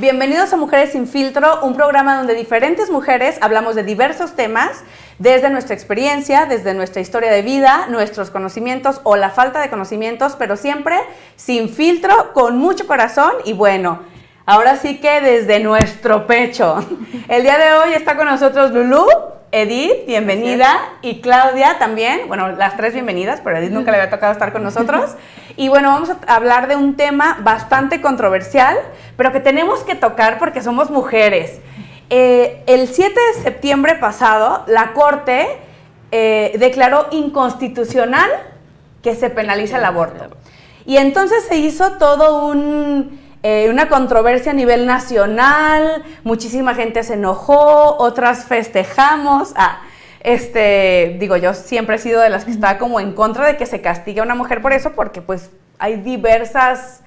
Bienvenidos a Mujeres sin Filtro, un programa donde diferentes mujeres hablamos de diversos temas, desde nuestra experiencia, desde nuestra historia de vida, nuestros conocimientos o la falta de conocimientos, pero siempre sin filtro, con mucho corazón y bueno, ahora sí que desde nuestro pecho. El día de hoy está con nosotros Lulú. Edith, bienvenida, y Claudia también, bueno, las tres bienvenidas, pero Edith nunca le había tocado estar con nosotros. Y bueno, vamos a hablar de un tema bastante controversial, pero que tenemos que tocar porque somos mujeres. Eh, el 7 de septiembre pasado, la Corte eh, declaró inconstitucional que se penalice el aborto. Y entonces se hizo todo un eh, una controversia a nivel nacional, muchísima gente se enojó, otras festejamos. Ah, este, digo, yo siempre he sido de las que está como en contra de que se castigue a una mujer por eso, porque pues hay diversas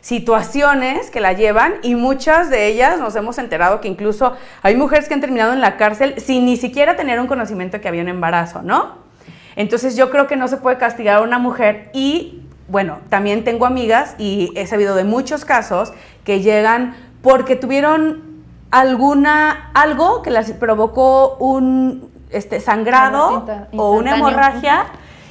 situaciones que la llevan y muchas de ellas nos hemos enterado que incluso hay mujeres que han terminado en la cárcel sin ni siquiera tener un conocimiento que había un embarazo, ¿no? Entonces yo creo que no se puede castigar a una mujer y bueno, también tengo amigas y he sabido de muchos casos que llegan porque tuvieron alguna algo que les provocó un este, sangrado o una hemorragia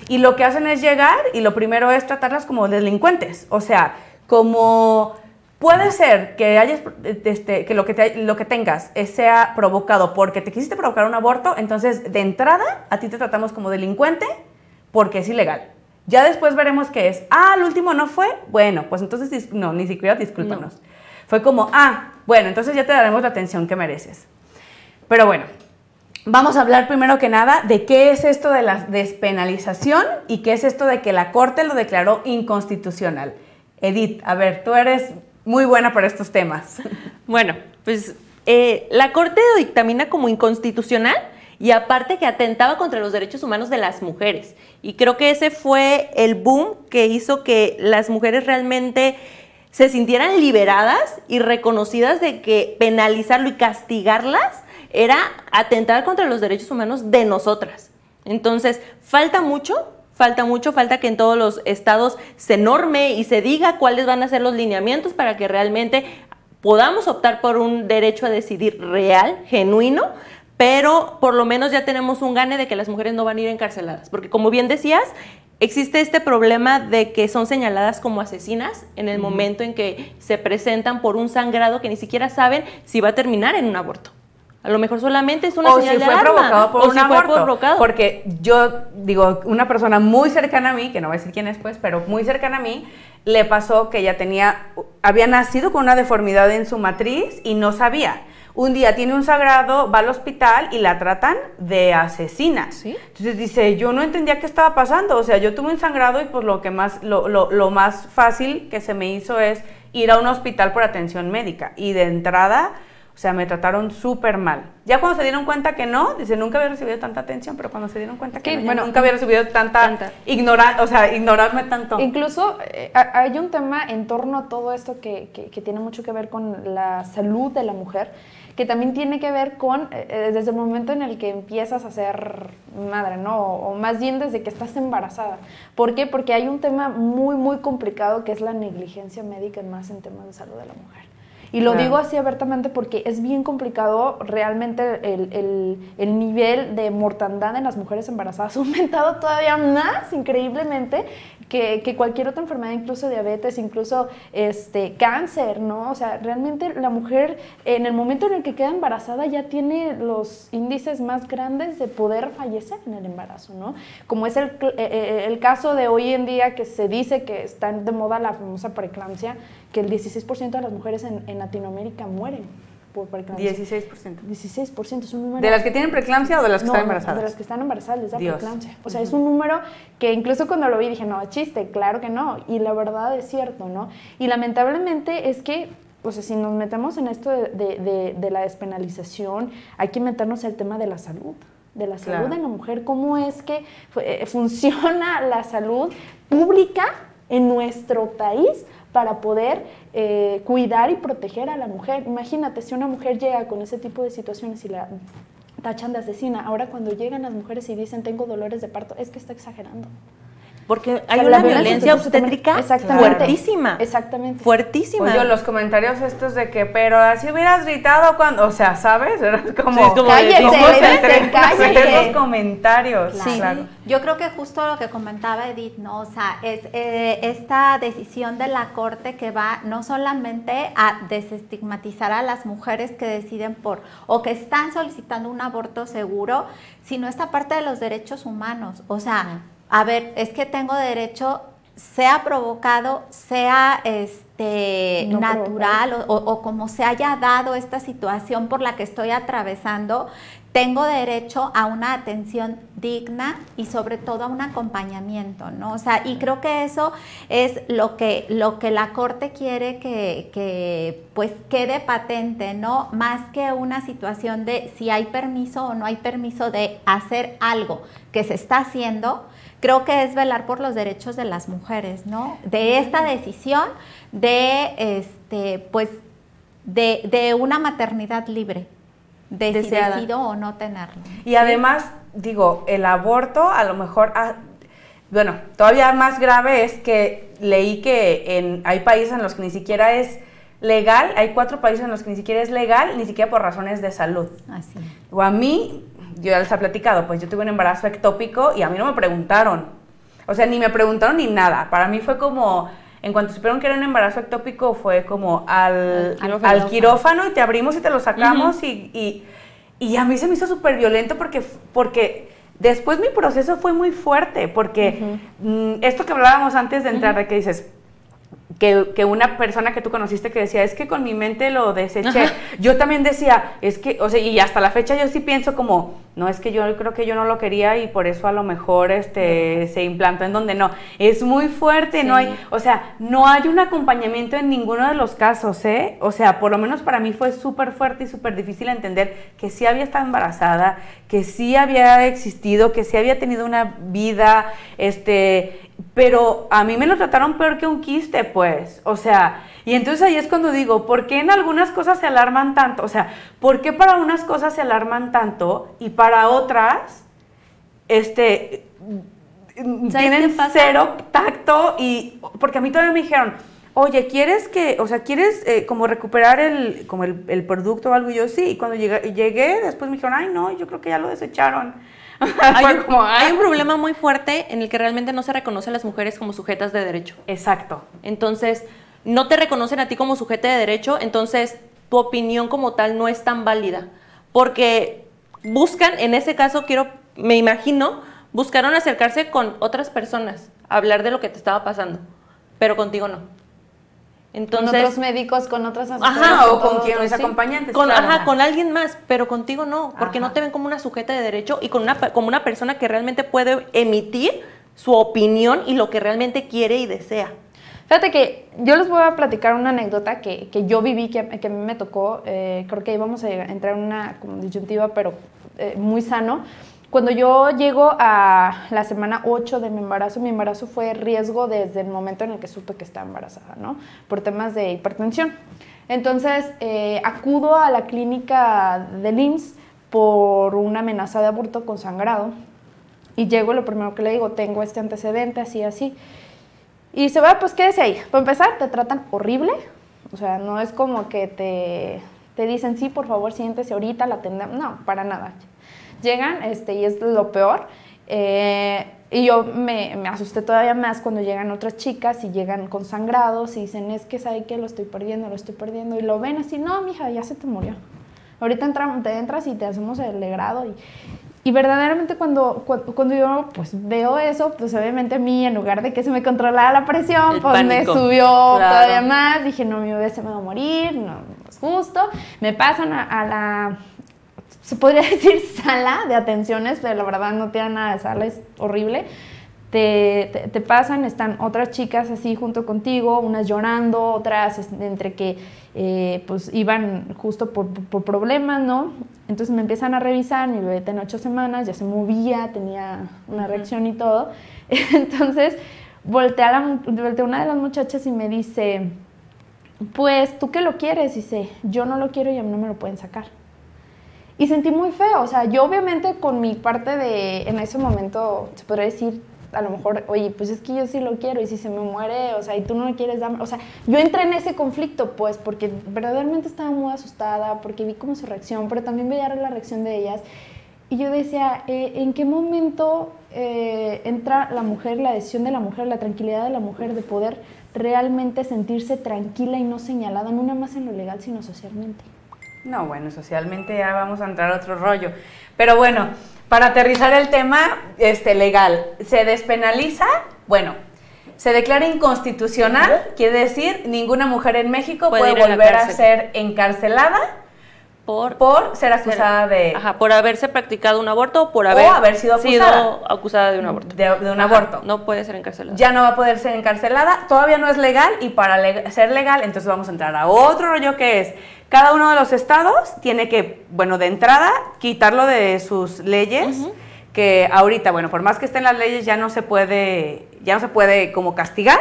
y lo que hacen es llegar y lo primero es tratarlas como delincuentes, o sea, como puede ser que hayas este, que lo que lo que tengas sea provocado porque te quisiste provocar un aborto, entonces de entrada a ti te tratamos como delincuente porque es ilegal. Ya después veremos qué es. Ah, el último no fue. Bueno, pues entonces no, ni siquiera discúlpanos. Fue como, ah, bueno, entonces ya te daremos la atención que mereces. Pero bueno, vamos a hablar primero que nada de qué es esto de la despenalización y qué es esto de que la Corte lo declaró inconstitucional. Edith, a ver, tú eres muy buena para estos temas. Bueno, pues eh, la Corte lo dictamina como inconstitucional y aparte que atentaba contra los derechos humanos de las mujeres. Y creo que ese fue el boom que hizo que las mujeres realmente se sintieran liberadas y reconocidas de que penalizarlo y castigarlas era atentar contra los derechos humanos de nosotras. Entonces, falta mucho, falta mucho, falta que en todos los estados se norme y se diga cuáles van a ser los lineamientos para que realmente podamos optar por un derecho a decidir real, genuino, pero por lo menos ya tenemos un gane de que las mujeres no van a ir encarceladas, porque como bien decías, existe este problema de que son señaladas como asesinas en el momento en que se presentan por un sangrado que ni siquiera saben si va a terminar en un aborto. A lo mejor solamente es una señal si fue provocado por un aborto. Porque yo digo, una persona muy cercana a mí, que no voy a decir quién es pues, pero muy cercana a mí, le pasó que ella tenía, había nacido con una deformidad en su matriz y no sabía un día tiene un sagrado, va al hospital y la tratan de asesina. Entonces dice, yo no entendía qué estaba pasando, o sea, yo tuve un sangrado y pues lo que más, lo, lo, más fácil que se me hizo es ir a un hospital por atención médica. Y de entrada, o sea, me trataron súper mal. Ya cuando se dieron cuenta que no, dice, nunca había recibido tanta atención, pero cuando se dieron cuenta que bueno, nunca había recibido tanta, ignorar, o sea, ignorarme tanto. Incluso eh, hay un tema en torno a todo esto que, que, tiene mucho que ver con la salud de la mujer que también tiene que ver con eh, eh, desde el momento en el que empiezas a ser madre, ¿no? O, más bien desde que estás embarazada. ¿Por qué? Porque hay un tema muy, muy complicado que es la negligencia médica más en temas de salud de la mujer. Y lo digo así abiertamente porque es bien complicado realmente el, el, el, nivel de mortandad en las mujeres embarazadas ha aumentado todavía más increíblemente que, cualquier otra enfermedad, incluso diabetes, incluso este, cáncer, ¿no? O sea, realmente la mujer en el momento en el que queda embarazada ya tiene los índices más grandes de poder fallecer en el embarazo, ¿no? Como es el, eh, eh, el caso de hoy en día que se dice que está de moda la famosa preeclampsia, que el 16% de las mujeres en Latinoamérica mueren por preeclampsia. 16%. 16% es un número. ¿De las que tienen preeclampsia o de las que están embarazadas? De las que están embarazadas les da preeclampsia. O sea, es un número que incluso cuando lo vi dije, no, chiste, claro que no. Y la verdad es cierto, ¿no? Y lamentablemente es que o sea, si nos metemos en esto de, de, de, la despenalización, hay que meternos el tema de la salud, de la salud de la mujer, cómo es que eh, funciona la salud pública en nuestro país para poder eh, cuidar y proteger a la mujer. Imagínate, si una mujer llega con ese tipo de situaciones y la tachan de asesina, ahora cuando llegan las mujeres y dicen tengo dolores de parto, es que está exagerando. Porque hay O sea, una la violencia obstétrica- Exactamente. fuertísima. Exactamente. Fuertísima. Oye, los comentarios estos de que, pero así hubieras gritado cuando, o sea, ¿sabes? Era como, Sí, como Cállese, ¿cómo le se dice, atreven a cállese. hacer los comentarios? Claro. Claro. Yo creo que justo lo que comentaba Edith, ¿no? O sea, es eh, esta decisión de la Corte que va no solamente a desestigmatizar a las mujeres que deciden por o que están solicitando un aborto seguro, sino esta parte de los derechos humanos. O sea, a ver, es que tengo derecho, sea provocado, sea este No natural o, o- o como se haya dado esta situación por la que estoy atravesando, tengo derecho a una atención digna y sobre todo a un acompañamiento, ¿no? O sea, y creo que eso es lo que, lo que la Corte quiere que, que, pues quede patente, ¿no? Más que una situación de si hay permiso o no hay permiso de hacer algo que se está haciendo, creo que es velar por los derechos de las mujeres, ¿no? De esta decisión de, este, pues, de, de una maternidad libre, de si Deseada. decido o no tenerlo. Y además, digo, el aborto a lo mejor, ah, bueno, todavía más grave es que leí que en, hay países en los que ni siquiera es legal, hay cuatro países en los que ni siquiera es legal, ni siquiera por razones de salud. Así. O a mí, yo ya les he platicado, pues yo tuve un embarazo ectópico y a mí no me preguntaron. O sea, ni me preguntaron ni nada. Para mí fue como, en cuanto supieron que era un embarazo ectópico, fue como al, Al quirófano. al quirófano y te abrimos y te lo sacamos y, y, y a mí se me hizo súper violento porque, porque después mi proceso fue muy fuerte, porque mm, esto que hablábamos antes de entrar, de que dices, que, que una persona que tú conociste que decía, es que con mi mente lo deseché. Ajá. Yo también decía, es que, o sea, y hasta la fecha yo sí pienso como, no, es que yo creo que yo no lo quería y por eso a lo mejor este, se implantó en donde no. Es muy fuerte, no hay, o sea, no hay un acompañamiento en ninguno de los casos, ¿eh? O sea, por lo menos para mí fue súper fuerte y súper difícil entender que sí había estado embarazada, que sí había existido, que sí había tenido una vida, este, pero a mí me lo trataron peor que un quiste, pues. O sea, y entonces ahí es cuando digo, ¿por qué en algunas cosas se alarman tanto? O sea, ¿por qué para unas cosas se alarman tanto y para otras, este, tienen qué pasa? cero tacto y porque a mí todavía me dijeron, oye, ¿quieres que, o sea, quieres eh, como recuperar el, como el, el producto o algo? Y yo sí, y cuando llegué, llegué, después me dijeron, ay, no, yo creo que ya lo desecharon. hay, Fue un, como, "Ah". hay un problema muy fuerte en el que realmente no se reconoce a las mujeres como sujetas de derecho. Exacto. Entonces, no te reconocen a ti como sujeta de derecho, entonces tu opinión como tal no es tan válida. Porque buscan, en ese caso, quiero, me imagino, buscaron acercarse con otras personas, hablar de lo que te estaba pasando, pero contigo no. Con Entonces, otros médicos, con otras Ajá, Ajá, o con todo, quien con, claro. ajá, con alguien más, pero contigo no, porque Ajá. no te ven como una sujeta de derecho y con una, como una persona que realmente puede emitir su opinión y lo que realmente quiere y desea. Fíjate que yo les voy a platicar una anécdota que, que yo viví, que, que a mí me tocó. eh, creo que íbamos a entrar en una como disyuntiva, pero eh, muy sano. Cuando yo llego a la semana 8 de mi embarazo, mi embarazo fue riesgo desde el momento en el que supe que estaba embarazada, ¿no? Por temas de hipertensión. Entonces, eh, acudo a la clínica del IMSS por una amenaza de aborto con sangrado. Y llego, lo primero que le digo, tengo este antecedente, así, así. Y se va, pues quédese ahí. Para empezar, te tratan horrible. O sea, no es como que te, te dicen, sí, por favor, siéntese ahorita, la atendemos. No, para nada. Llegan, este, y es lo peor. Eh, y yo me, me asusté todavía más cuando llegan otras chicas y llegan con sangrados y dicen, es que sabe que lo estoy perdiendo, lo estoy perdiendo. Y lo ven así, no, mija, ya se te murió. Ahorita entra- te entras y te hacemos el legrado. Y, y verdaderamente cuando, cuando, cuando yo pues veo eso, pues obviamente a mí en lugar de que se me controlara la presión, El pues me pánico. subió Claro. todavía más. Dije, no, mi bebé se me va a morir, no es justo. Me pasan a, a la, se podría decir sala de atenciones, pero la verdad no tiene nada de sala, es horrible. Te, te- te pasan, están otras chicas así junto contigo, unas llorando, otras entre que eh, pues iban justo por, por- problemas, ¿no? Entonces me empiezan a revisar, mi bebé tenía ocho semanas, ya se movía, tenía una reacción y todo. Entonces voltea, la, mu- voltea una de las muchachas y me dice, pues, ¿tú qué lo quieres? Dice, yo no lo quiero y a mí no me lo pueden sacar. Y sentí muy feo, o sea, yo obviamente con mi parte de, en ese momento, se podría decir, a lo mejor, oye, pues es que yo sí lo quiero y si se me muere, o sea, y tú no lo quieres dar, o sea, yo entré en ese conflicto, pues, porque verdaderamente estaba muy asustada, porque vi como su reacción, pero también veía la reacción de ellas. Y yo decía, eh, ¿en qué momento eh, entra la mujer, la decisión de la mujer, la tranquilidad de la mujer de poder realmente sentirse tranquila y no señalada, no nada más en lo legal, sino socialmente? No, bueno, socialmente ya vamos a entrar a otro rollo. Pero bueno, para aterrizar el tema este, legal, ¿se despenaliza? Bueno, se declara inconstitucional, quiere decir, ninguna mujer en México puede, volver a ser encarcelada por, por ser acusada de... Ajá, por haberse practicado un aborto o por haber, haber sido acusada. acusada de un aborto. De, un aborto. No puede ser encarcelada. Ya no va a poder ser encarcelada, todavía no es legal y para ser legal entonces vamos a entrar a otro rollo que es, cada uno de los estados tiene que, bueno, de entrada, quitarlo de sus leyes, que ahorita, bueno, por más que estén las leyes ya no se puede, ya no se puede como castigar.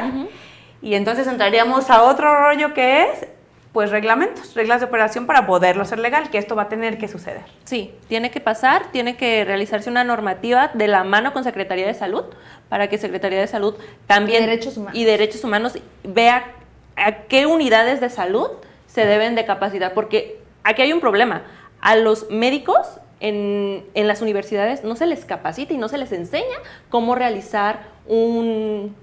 Y entonces entraríamos a otro rollo que es pues reglamentos, reglas de operación para poderlo hacer legal, que esto va a tener que suceder. Sí, tiene que pasar, tiene que realizarse una normativa de la mano con Secretaría de Salud, para que Secretaría de Salud también... Y Derechos Humanos. Y Derechos Humanos vea a qué unidades de salud se deben de capacitar, porque aquí hay un problema. A los médicos en, en, las universidades no se les capacita y no se les enseña cómo realizar un,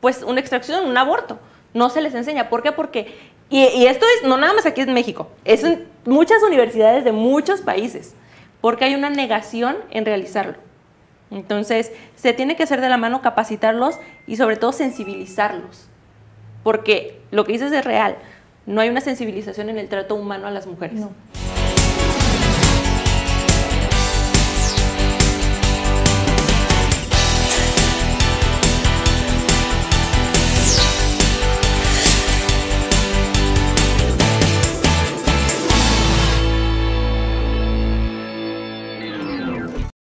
pues, una extracción, un aborto. No se les enseña. ¿Por qué? Porque y, esto es no nada más aquí en México, es en muchas universidades de muchos países, porque hay una negación en realizarlo. Entonces, se tiene que hacer de la mano capacitarlos y sobre todo sensibilizarlos, porque lo que dices es real, no hay una sensibilización en el trato humano a las mujeres.